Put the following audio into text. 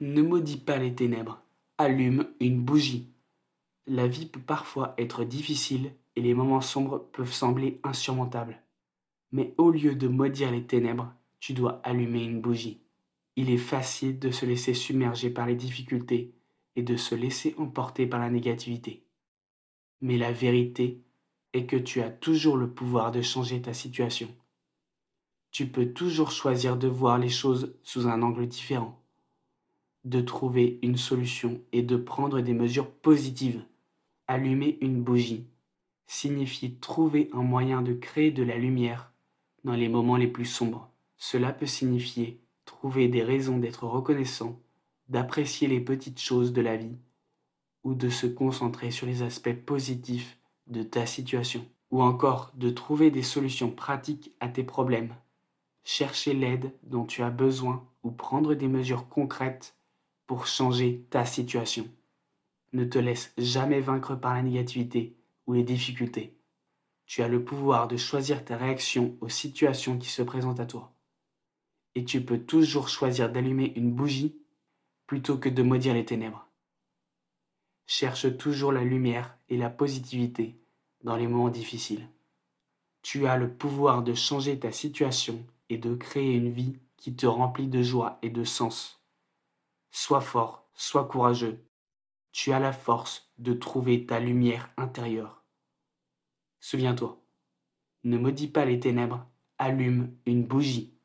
Ne maudis pas les ténèbres, allume une bougie. La vie peut parfois être difficile et les moments sombres peuvent sembler insurmontables. Mais au lieu de maudire les ténèbres, tu dois allumer une bougie. Il est facile de se laisser submerger par les difficultés et de se laisser emporter par la négativité. Mais la vérité est que tu as toujours le pouvoir de changer ta situation. Tu peux toujours choisir de voir les choses sous un angle différent, de trouver une solution et de prendre des mesures positives. Allumer une bougie signifie trouver un moyen de créer de la lumière dans les moments les plus sombres. Cela peut signifier trouver des raisons d'être reconnaissant, d'apprécier les petites choses de la vie, ou de se concentrer sur les aspects positifs de ta situation, ou encore de trouver des solutions pratiques à tes problèmes, chercher l'aide dont tu as besoin ou prendre des mesures concrètes pour changer ta situation. Ne te laisse jamais vaincre par la négativité ou les difficultés. Tu as le pouvoir de choisir ta réaction aux situations qui se présentent à toi. Et tu peux toujours choisir d'allumer une bougie plutôt que de maudire les ténèbres. Cherche toujours la lumière et la positivité dans les moments difficiles. Tu as le pouvoir de changer ta situation et de créer une vie qui te remplit de joie et de sens. Sois fort, sois courageux. Tu as la force de trouver ta lumière intérieure. Souviens-toi, ne maudis pas les ténèbres, allume une bougie.